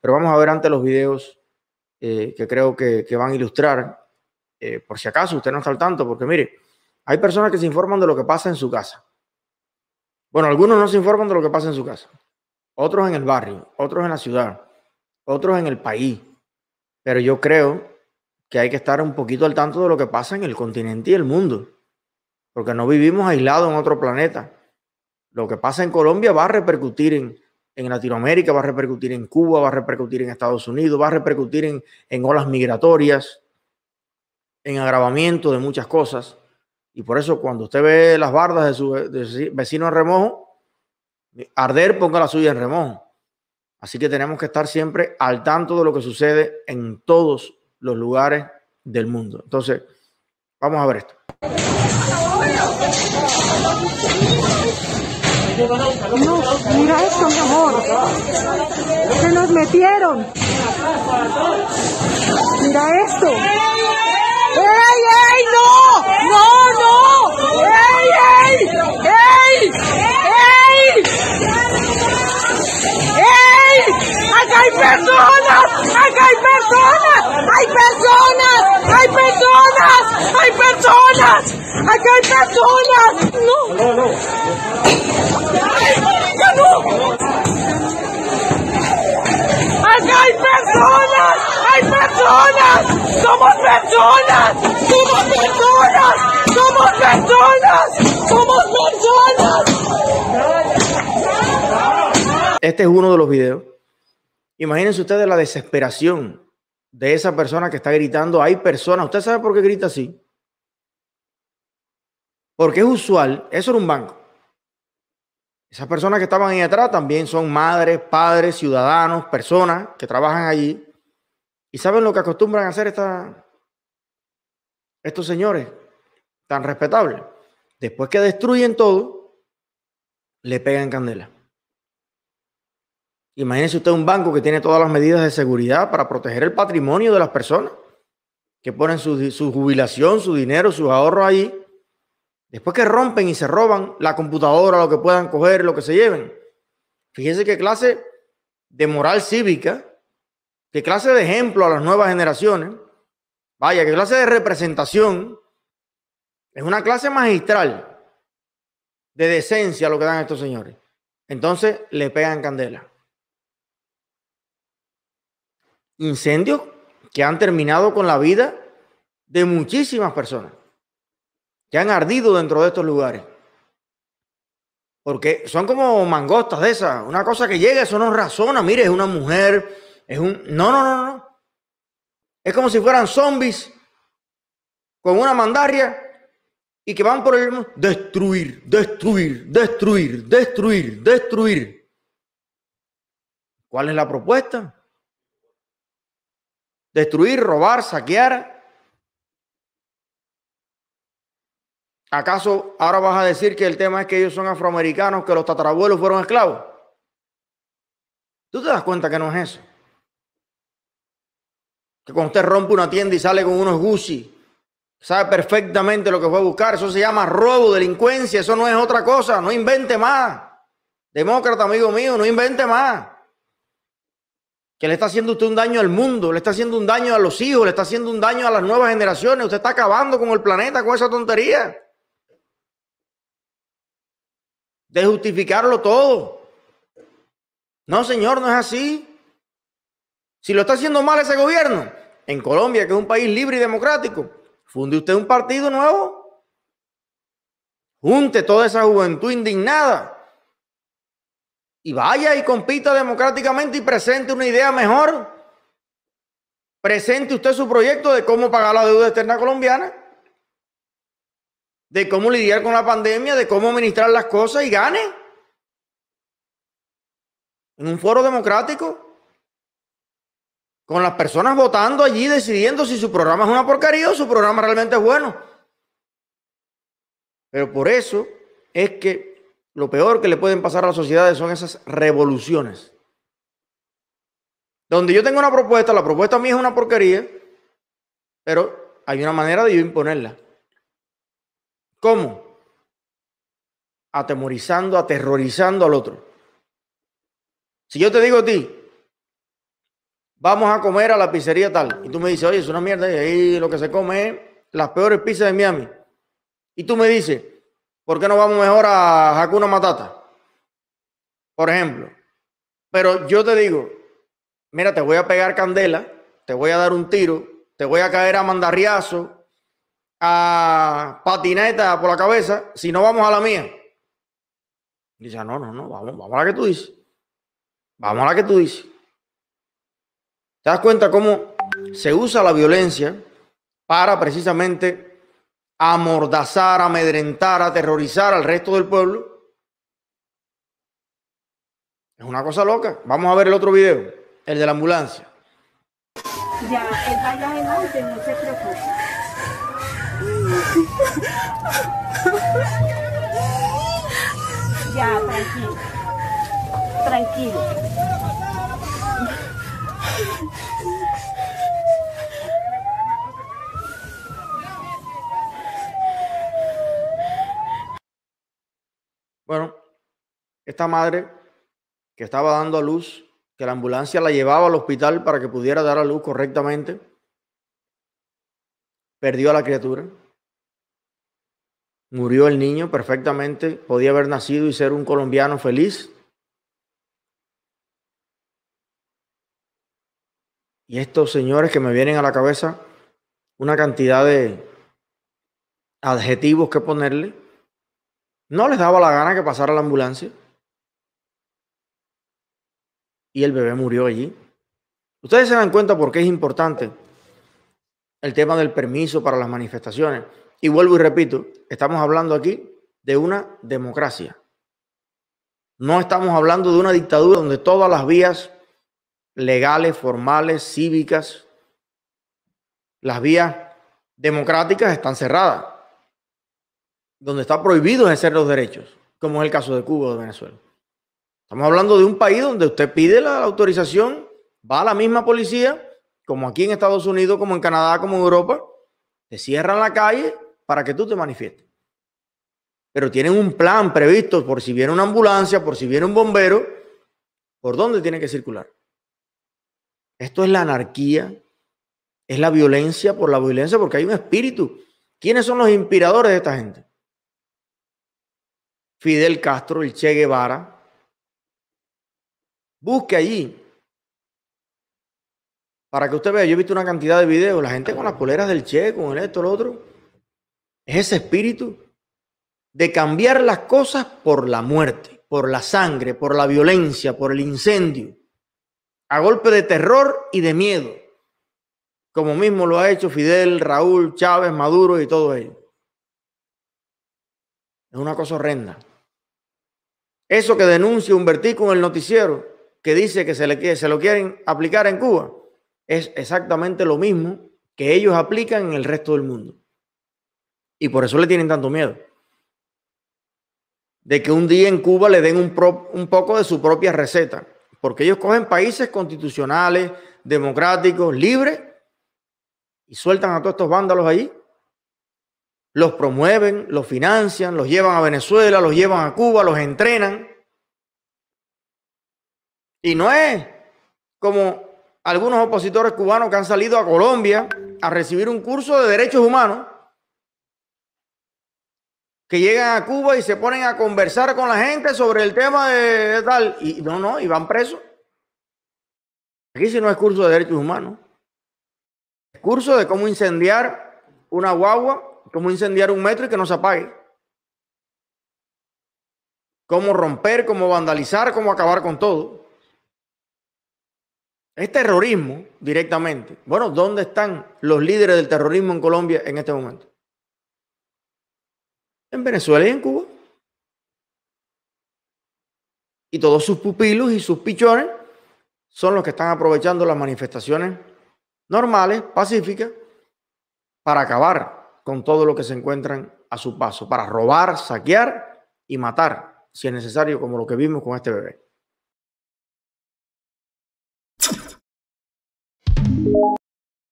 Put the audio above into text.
Pero vamos a ver antes los videos eh, que creo que, van a ilustrar, eh, por si acaso usted no está al tanto, porque mire, hay personas que se informan de lo que pasa en su casa. Bueno, algunos no se informan de lo que pasa en su casa, otros en el barrio, otros en la ciudad, otros en el país. Pero yo creo que hay que estar un poquito al tanto de lo que pasa en el continente y el mundo, porque no vivimos aislados en otro planeta. Lo que pasa en Colombia va a repercutir en, en Latinoamérica, va a repercutir en Cuba, va a repercutir en Estados Unidos, va a repercutir en, en olas migratorias, en agravamiento de muchas cosas. Y por eso cuando usted ve las bardas de su, vecino en remojo, arder ponga la suya en remojo. Así que tenemos que estar siempre al tanto de lo que sucede en todos los lugares del mundo. Entonces, vamos a ver esto. No, mira esto, mi amor. Se nos metieron. Mira esto. ¡Ey, ey, no! ¡No, no! ¡Ey, ey! ¡Ey! ¡Ey! ¡Ey! ¡Acá hay personas! ¡Acá hay personas! ¡Hay personas! ¡Hay personas! ¡Hay personas! ¡Acá hay personas! ¡No! ¡No, no! ¡Acá hay personas! ¡Hay personas! ¡Somos personas! ¡Somos personas! ¡Somos personas! ¡Somos personas! Este es uno de los videos. Imagínense ustedes la desesperación de esa persona que está gritando. Hay personas. ¿Usted sabe por qué grita así? Porque es usual. Eso era un banco. Esas personas que estaban ahí atrás también son madres, padres, ciudadanos, personas que trabajan allí. ¿Y saben lo que acostumbran a hacer estos señores tan respetables? Después que destruyen todo, le pegan candela. Imagínese usted un banco que tiene todas las medidas de seguridad para proteger el patrimonio de las personas, que ponen su, su jubilación, su dinero, sus ahorros allí Después que rompen y se roban la computadora, lo que puedan coger, lo que se lleven. Fíjense qué clase de moral cívica, qué clase de ejemplo a las nuevas generaciones. Vaya, qué clase de representación. Es una clase magistral de decencia lo que dan estos señores. Entonces le pegan candela. Incendios que han terminado con la vida de muchísimas personas que han ardido dentro de estos lugares. Porque son como mangostas de esas. Una cosa que llega, eso no razona. Mire, es una mujer, es un... No, no, no, no. Es como si fueran zombies con una mandaria y que van por el... Destruir, destruir, destruir, destruir, destruir. ¿Cuál es la propuesta? Destruir, robar, saquear. ¿Acaso ahora vas a decir que el tema es que ellos son afroamericanos, que los tatarabuelos fueron esclavos? ¿Tú te das cuenta que no es eso? Que cuando usted rompe una tienda y sale con unos Gucci, sabe perfectamente lo que fue a buscar. Eso se llama robo, delincuencia. Eso no es otra cosa. No invente más. Demócrata, amigo mío, no invente más. Que le está haciendo usted un daño al mundo, le está haciendo un daño a los hijos, le está haciendo un daño a las nuevas generaciones. Usted está acabando con el planeta con esa tontería. De justificarlo todo. No, señor, no es así. Si lo está haciendo mal ese gobierno, en Colombia, que es un país libre y democrático, funde usted un partido nuevo. Junte toda esa juventud indignada y vaya y compita democráticamente y presente una idea mejor. Presente usted su proyecto de cómo pagar la deuda externa colombiana de cómo lidiar con la pandemia, de cómo administrar las cosas y gane. En un foro democrático. Con las personas votando allí, decidiendo si su programa es una porquería o su programa realmente es bueno. Pero por eso es que lo peor que le pueden pasar a las sociedades son esas revoluciones. Donde yo tengo una propuesta, la propuesta mía es una porquería, pero hay una manera de yo imponerla. ¿Cómo? Atemorizando, aterrorizando al otro. Si yo te digo a ti, vamos a comer a la pizzería tal. Y tú me dices, oye, es una mierda, y ahí lo que se come es las peores pizzas de Miami. Y tú me dices, ¿por qué no vamos mejor a Hakuna Matata? Por ejemplo. Pero yo te digo, mira, te voy a pegar candela, te voy a dar un tiro, te voy a caer a mandarriazo, a patineta por la cabeza, si no vamos a la mía. Dice, no, no, no, vamos, vamos a la que tú dices. Vamos a la que tú dices. ¿Te das cuenta cómo se usa la violencia para precisamente amordazar, amedrentar, aterrorizar al resto del pueblo? Es una cosa loca. Vamos a ver el otro video, el de la ambulancia. Ya, adelante, no se preocupe. Ya, tranquilo. Tranquilo. Bueno, esta madre que estaba dando a luz, que la ambulancia la llevaba al hospital para que pudiera dar a luz correctamente, perdió a la criatura. Murió el niño perfectamente, podía haber nacido y ser un colombiano feliz. Y estos señores que me vienen a la cabeza, una cantidad de adjetivos que ponerle, no les daba la gana que pasara la ambulancia. Y el bebé murió allí. Ustedes se dan cuenta por qué es importante el tema del permiso para las manifestaciones. Y vuelvo y repito, estamos hablando aquí de una democracia. No estamos hablando de una dictadura donde todas las vías legales, formales, cívicas, las vías democráticas están cerradas, donde está prohibido ejercer los derechos, como es el caso de Cuba o de Venezuela. Estamos hablando de un país donde usted pide la autorización, va a la misma policía, como aquí en Estados Unidos, como en Canadá, como en Europa, te cierran la calle para que tú te manifiestes. Pero tienen un plan previsto por si viene una ambulancia, por si viene un bombero, por dónde tiene que circular. Esto es la anarquía, es la violencia por la violencia, porque hay un espíritu. ¿Quiénes son los inspiradores de esta gente? Fidel Castro, el Che Guevara. Busque allí. Para que usted vea, yo he visto una cantidad de videos, la gente con las poleras del Che, con el esto, lo otro. Es ese espíritu de cambiar las cosas por la muerte, por la sangre, por la violencia, por el incendio a golpe de terror y de miedo, como mismo lo ha hecho Fidel, Raúl, Chávez, Maduro y todo ello. Es una cosa horrenda. Eso que denuncia Humbertico en el noticiero, que dice que se, le, se lo quieren aplicar en Cuba, es exactamente lo mismo que ellos aplican en el resto del mundo. Y por eso le tienen tanto miedo. De que un día en Cuba le den un, un poco de su propia receta porque ellos cogen países constitucionales, democráticos, libres, y sueltan a todos estos vándalos ahí. Los promueven, los financian, los llevan a Venezuela, los llevan a Cuba, los entrenan. Y no es como algunos opositores cubanos que han salido a Colombia a recibir un curso de derechos humanos, que llegan a Cuba y se ponen a conversar con la gente sobre el tema de tal, y no, no, y van presos. Aquí si no es curso de derechos humanos. Es curso de cómo incendiar una guagua, cómo incendiar un metro y que no se apague. Cómo romper, cómo vandalizar, cómo acabar con todo. Es terrorismo directamente. Bueno, ¿dónde están los líderes del terrorismo en Colombia en este momento? En Venezuela y en Cuba. Y todos sus pupilos y sus pichones son los que están aprovechando las manifestaciones normales, pacíficas, para acabar con todo lo que se encuentran a su paso, para robar, saquear y matar, si es necesario, como lo que vimos con este bebé.